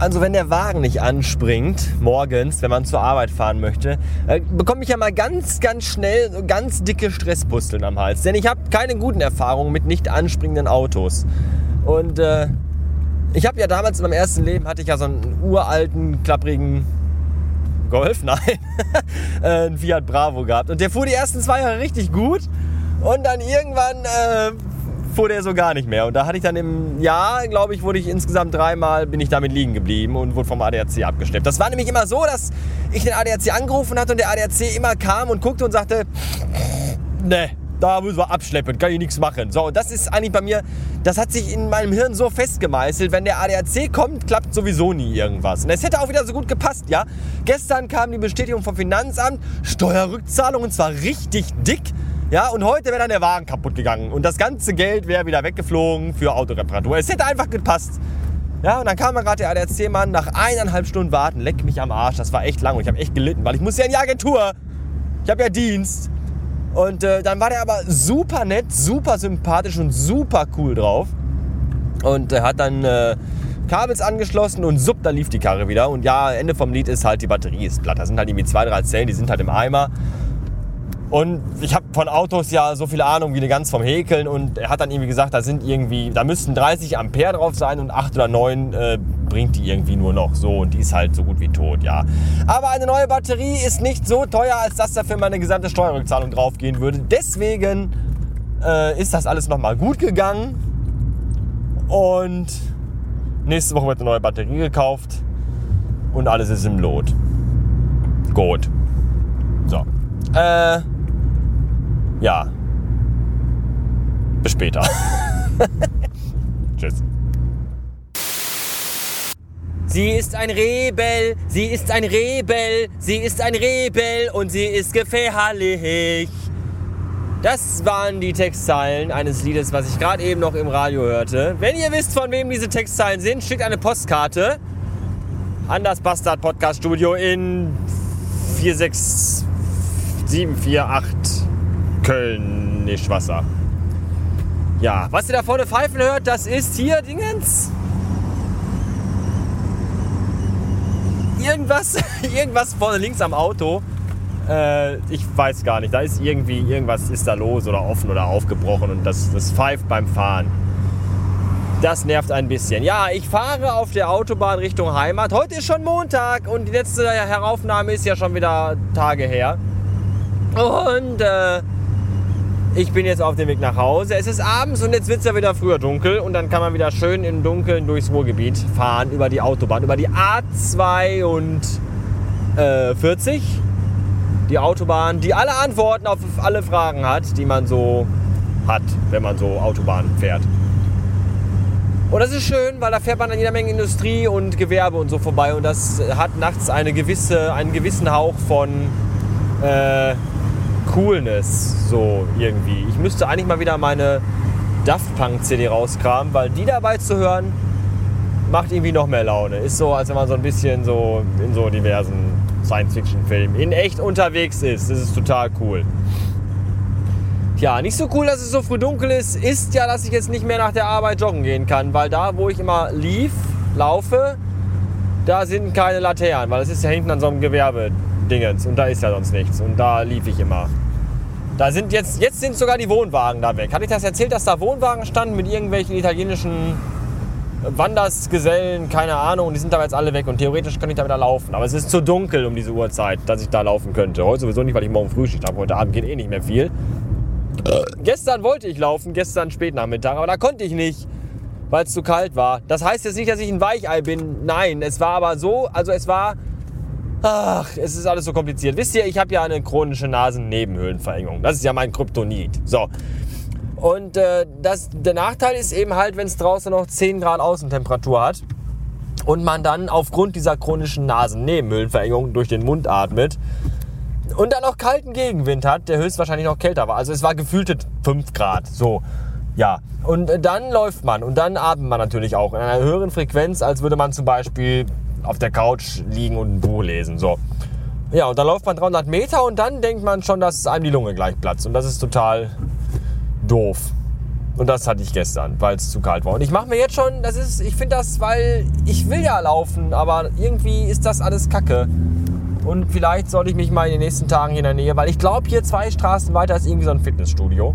Also wenn der Wagen nicht anspringt, morgens, wenn man zur Arbeit fahren möchte, äh, bekomme ich ja mal ganz, ganz schnell ganz dicke Stresspusteln am Hals. Denn ich habe keine guten Erfahrungen mit nicht anspringenden Autos. Und äh, ich habe ja damals in meinem ersten Leben, hatte ich ja so einen uralten, klapprigen Golf, nein, äh, einen Fiat Bravo gehabt. Und der fuhr die ersten zwei Jahre richtig gut. Und dann irgendwann äh, fuhr der so gar nicht mehr. Und da hatte ich dann im Jahr, glaube ich, wurde ich insgesamt dreimal, bin ich damit liegen geblieben und wurde vom ADAC abgeschleppt. Das war nämlich immer so, dass ich den ADAC angerufen hatte und der ADAC immer kam und guckte und sagte, ne, da müssen wir abschleppen, kann ich nichts machen. So, das ist eigentlich bei mir, das hat sich in meinem Hirn so festgemeißelt, wenn der ADAC kommt, klappt sowieso nie irgendwas. Und es hätte auch wieder so gut gepasst, ja. Gestern kam die Bestätigung vom Finanzamt, Steuerrückzahlung und zwar richtig dick. Ja, und heute wäre dann der Wagen kaputt gegangen und das ganze Geld wäre wieder weggeflogen für Autoreparatur. Es hätte einfach gepasst. Ja, und dann kam dann gerade der ADAC-Mann nach eineinhalb Stunden warten, leck mich am Arsch. Das war echt lang und ich habe echt gelitten, weil ich muss ja in die Agentur. Ich habe ja Dienst. Und äh, dann war der aber super nett, super sympathisch und super cool drauf. Und äh, hat dann äh, Kabels angeschlossen und supp, da lief die Karre wieder. Und ja, Ende vom Lied ist halt, die Batterie ist platt. Da sind halt irgendwie zwei, drei Zellen, die sind halt im Eimer. Und ich habe von Autos ja so viel Ahnung wie eine Gans vom Häkeln und er hat dann irgendwie gesagt, da sind irgendwie, da müssten 30 Ampere drauf sein und 8 oder 9 äh, bringt die irgendwie nur noch so und die ist halt so gut wie tot, ja. Aber eine neue Batterie ist nicht so teuer, als dass dafür meine gesamte Steuerrückzahlung draufgehen würde. Deswegen äh, ist das alles nochmal gut gegangen und nächste Woche wird eine neue Batterie gekauft und alles ist im Lot. Gut. So. Äh, ja. Bis später. Tschüss. Sie ist ein Rebell, sie ist ein Rebell, sie ist ein Rebell und sie ist gefährlich. Das waren die Textzeilen eines Liedes, was ich gerade eben noch im Radio hörte. Wenn ihr wisst, von wem diese Textzeilen sind, schickt eine Postkarte an das Bastard Podcast Studio in 46748 Köln, nicht Wasser. Ja, was ihr da vorne pfeifen hört, das ist hier Dingens. Irgendwas, irgendwas vorne links am Auto. Äh, ich weiß gar nicht. Da ist irgendwie, irgendwas ist da los oder offen oder aufgebrochen und das, das pfeift beim Fahren. Das nervt ein bisschen. Ja, ich fahre auf der Autobahn Richtung Heimat. Heute ist schon Montag und die letzte Heraufnahme ist ja schon wieder Tage her. Und äh, ich bin jetzt auf dem Weg nach Hause. Es ist abends und jetzt wird es ja wieder früher dunkel und dann kann man wieder schön im Dunkeln durchs Ruhrgebiet fahren über die Autobahn, über die A42. Die Autobahn, die alle Antworten auf alle Fragen hat, die man so hat, wenn man so Autobahn fährt. Und das ist schön, weil da fährt man an jeder Menge Industrie und Gewerbe und so vorbei und das hat nachts eine gewisse, einen gewissen Hauch von äh, Coolness, so irgendwie. Ich müsste eigentlich mal wieder meine Daft Punk CD rauskramen, weil die dabei zu hören, macht irgendwie noch mehr Laune. Ist so, als wenn man so ein bisschen so in so diversen Science-Fiction-Filmen in echt unterwegs ist. Das ist total cool. Tja, nicht so cool, dass es so früh dunkel ist, ist ja, dass ich jetzt nicht mehr nach der Arbeit joggen gehen kann, weil da, wo ich immer lief, laufe, da sind keine Laternen, weil es ist ja hinten an so einem Gewerbe Dingens und da ist ja sonst nichts und da lief ich immer. Da sind jetzt, jetzt sind sogar die Wohnwagen da weg. Hatte ich das erzählt, dass da Wohnwagen standen mit irgendwelchen italienischen Wandersgesellen, keine Ahnung, die sind da jetzt alle weg und theoretisch könnte ich da wieder laufen. Aber es ist zu dunkel um diese Uhrzeit, dass ich da laufen könnte. Heute sowieso nicht, weil ich morgen Frühschicht habe. Heute Abend geht eh nicht mehr viel. Gestern wollte ich laufen, gestern Spätnachmittag, aber da konnte ich nicht, weil es zu kalt war. Das heißt jetzt nicht, dass ich ein Weichei bin. Nein, es war aber so, also es war Ach, es ist alles so kompliziert. Wisst ihr, ich habe ja eine chronische Nasennebenhöhlenverengung. Das ist ja mein Kryptonit. So. Und äh, das, der Nachteil ist eben halt, wenn es draußen noch 10 Grad Außentemperatur hat und man dann aufgrund dieser chronischen Nasennebenhöhlenverengung durch den Mund atmet und dann auch kalten Gegenwind hat, der höchstwahrscheinlich noch kälter war. Also es war gefühlte 5 Grad. So. Ja, und äh, dann läuft man und dann atmet man natürlich auch in einer höheren Frequenz, als würde man zum Beispiel auf der Couch liegen und ein Buch lesen. So. Ja, und dann läuft man 300 Meter und dann denkt man schon, dass einem die Lunge gleich platzt. Und das ist total doof. Und das hatte ich gestern, weil es zu kalt war. Und ich mache mir jetzt schon, das ist, ich finde das, weil ich will ja laufen, aber irgendwie ist das alles Kacke. Und vielleicht sollte ich mich mal in den nächsten Tagen hier in der Nähe, weil ich glaube, hier zwei Straßen weiter ist irgendwie so ein Fitnessstudio.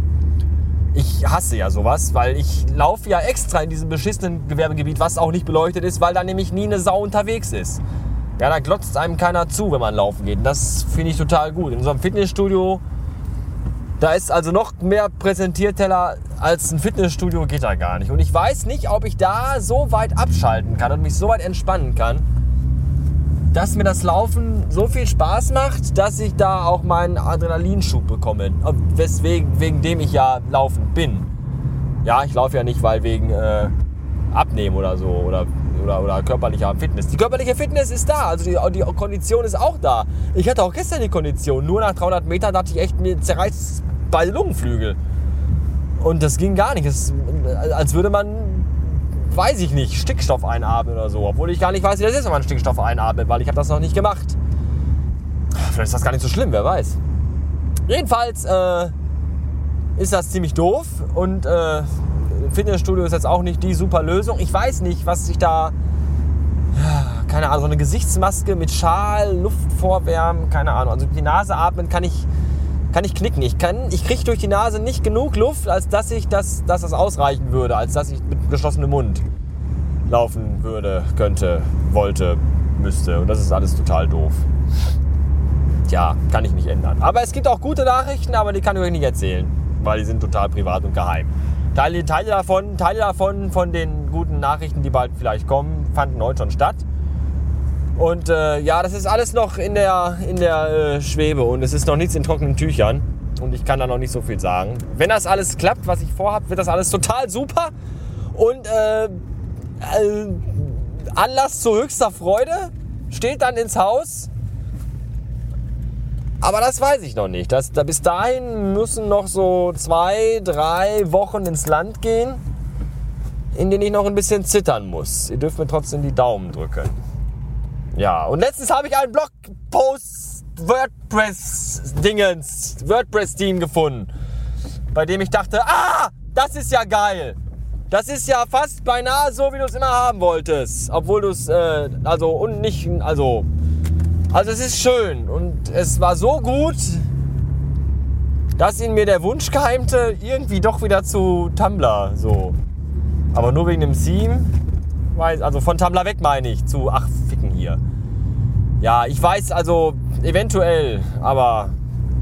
Ich hasse ja sowas, weil ich laufe ja extra in diesem beschissenen Gewerbegebiet, was auch nicht beleuchtet ist, weil da nämlich nie eine Sau unterwegs ist. Ja, da glotzt einem keiner zu, wenn man laufen geht. Und das finde ich total gut. In einem Fitnessstudio da ist also noch mehr Präsentierteller als ein Fitnessstudio geht da gar nicht. Und ich weiß nicht, ob ich da so weit abschalten kann und mich so weit entspannen kann, dass mir das Laufen so viel Spaß macht, dass ich da auch meinen Adrenalinschub bekomme. Weswegen, wegen dem ich ja laufen bin. Ja, ich laufe ja nicht, weil wegen äh, Abnehmen oder so oder, oder, oder körperlicher Fitness. Die körperliche Fitness ist da, also die, die Kondition ist auch da. Ich hatte auch gestern die Kondition. Nur nach 300 Metern dachte ich echt, mir zerreißt beide Lungenflügel. Und das ging gar nicht. Das, als würde man, weiß ich nicht, Stickstoff einatmen oder so. Obwohl ich gar nicht weiß, wie das ist, wenn man Stickstoff einatmet, weil ich habe das noch nicht gemacht. Vielleicht ist das gar nicht so schlimm, wer weiß. Jedenfalls äh, ist das ziemlich doof und äh, Fitnessstudio ist jetzt auch nicht die super Lösung. Ich weiß nicht, was ich da keine Ahnung, so eine Gesichtsmaske mit Schal, Luft vorwärmen, keine Ahnung. Also die Nase atmen kann ich kann ich knicken. Ich, ich kriege durch die Nase nicht genug Luft, als dass, ich das, dass das ausreichen würde, als dass ich mit geschlossenem Mund laufen würde, könnte, wollte, müsste. Und das ist alles total doof. Tja, kann ich nicht ändern. Aber es gibt auch gute Nachrichten, aber die kann ich euch nicht erzählen, weil die sind total privat und geheim. Teile, Teile, davon, Teile davon, von den guten Nachrichten, die bald vielleicht kommen, fanden heute schon statt. Und äh, ja, das ist alles noch in der, in der äh, Schwebe und es ist noch nichts in trockenen Tüchern. Und ich kann da noch nicht so viel sagen. Wenn das alles klappt, was ich vorhabe, wird das alles total super. Und äh, äh Anlass zu höchster Freude steht dann ins Haus. Aber das weiß ich noch nicht. Das, da, bis dahin müssen noch so zwei, drei Wochen ins Land gehen, in denen ich noch ein bisschen zittern muss. Ihr dürft mir trotzdem die Daumen drücken. Ja, und letztens habe ich einen Blogpost WordPress-Dingens, WordPress-Team gefunden, bei dem ich dachte, ah, das ist ja geil. Das ist ja fast beinahe so, wie du es immer haben wolltest. Obwohl du es, äh, also, und nicht, also, also es ist schön. Und es war so gut, dass in mir der Wunsch keimte, irgendwie doch wieder zu Tumblr, so. Aber nur wegen dem Theme also von Tumblr weg meine ich, zu ach hier. Ja, ich weiß also eventuell, aber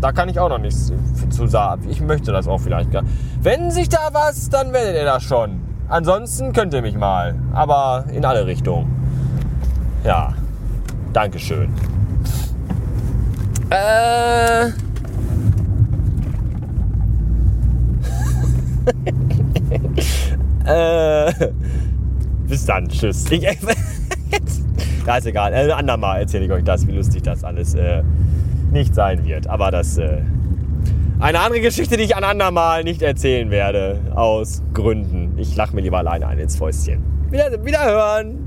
da kann ich auch noch nichts zu sagen. Ich möchte das auch vielleicht gar. Wenn sich da was, dann werdet ihr das schon. Ansonsten könnt ihr mich mal, aber in alle Richtungen. Ja, Dankeschön. Äh. äh. Bis dann, tschüss. Ich, ja, ist egal. Ein andermal erzähle ich euch das, wie lustig das alles äh, nicht sein wird. Aber das äh, eine andere Geschichte, die ich ein andermal nicht erzählen werde. Aus Gründen. Ich lache mir lieber alleine ein ins Fäustchen. Wieder, wiederhören!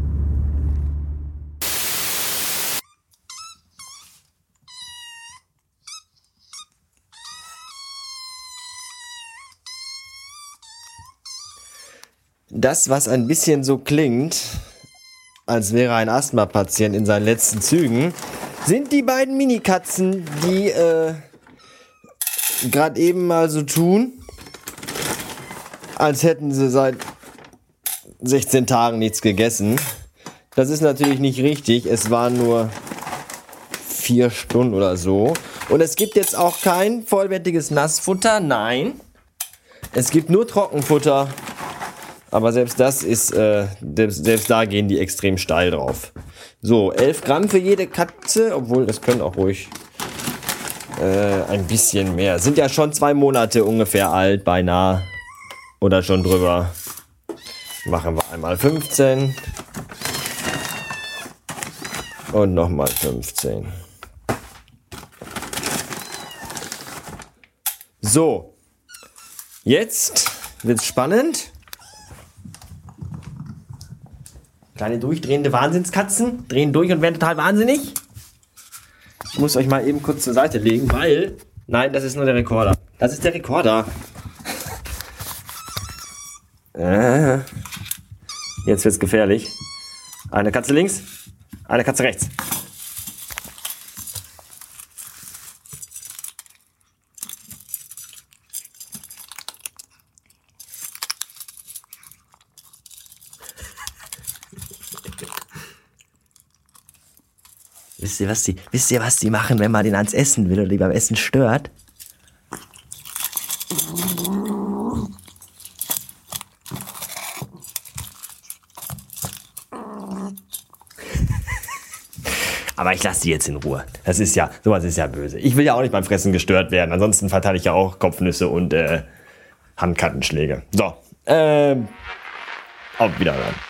Das, was ein bisschen so klingt, als wäre ein Asthma-Patient in seinen letzten Zügen, sind die beiden Minikatzen, die äh, gerade eben mal so tun, als hätten sie seit 16 Tagen nichts gegessen. Das ist natürlich nicht richtig. Es waren nur vier Stunden oder so. Und es gibt jetzt auch kein vollwertiges Nassfutter. Nein. Es gibt nur Trockenfutter aber selbst das ist, äh, selbst, da gehen die extrem steil drauf. So, 11 Gramm für jede Katze, obwohl das können auch ruhig äh, ein bisschen mehr. Sind ja schon zwei Monate ungefähr alt, beinahe. Oder schon drüber. Machen wir einmal 15. Und nochmal 15. So. Jetzt wird's spannend. Kleine durchdrehende Wahnsinnskatzen drehen durch und werden total wahnsinnig. Ich muss euch mal eben kurz zur Seite legen, weil. Nein, das ist nur der Rekorder. Das ist der Rekorder. Äh, jetzt wird's gefährlich. Eine Katze links, eine Katze rechts. Wisst ihr, was die, wisst ihr, was die machen, wenn man den ans Essen will oder die beim Essen stört? Aber ich lasse die jetzt in Ruhe. Das ist ja, sowas ist ja böse. Ich will ja auch nicht beim Fressen gestört werden. Ansonsten verteile ich ja auch Kopfnüsse und äh, Handkattenschläge. So, ähm, auf Wiederhören.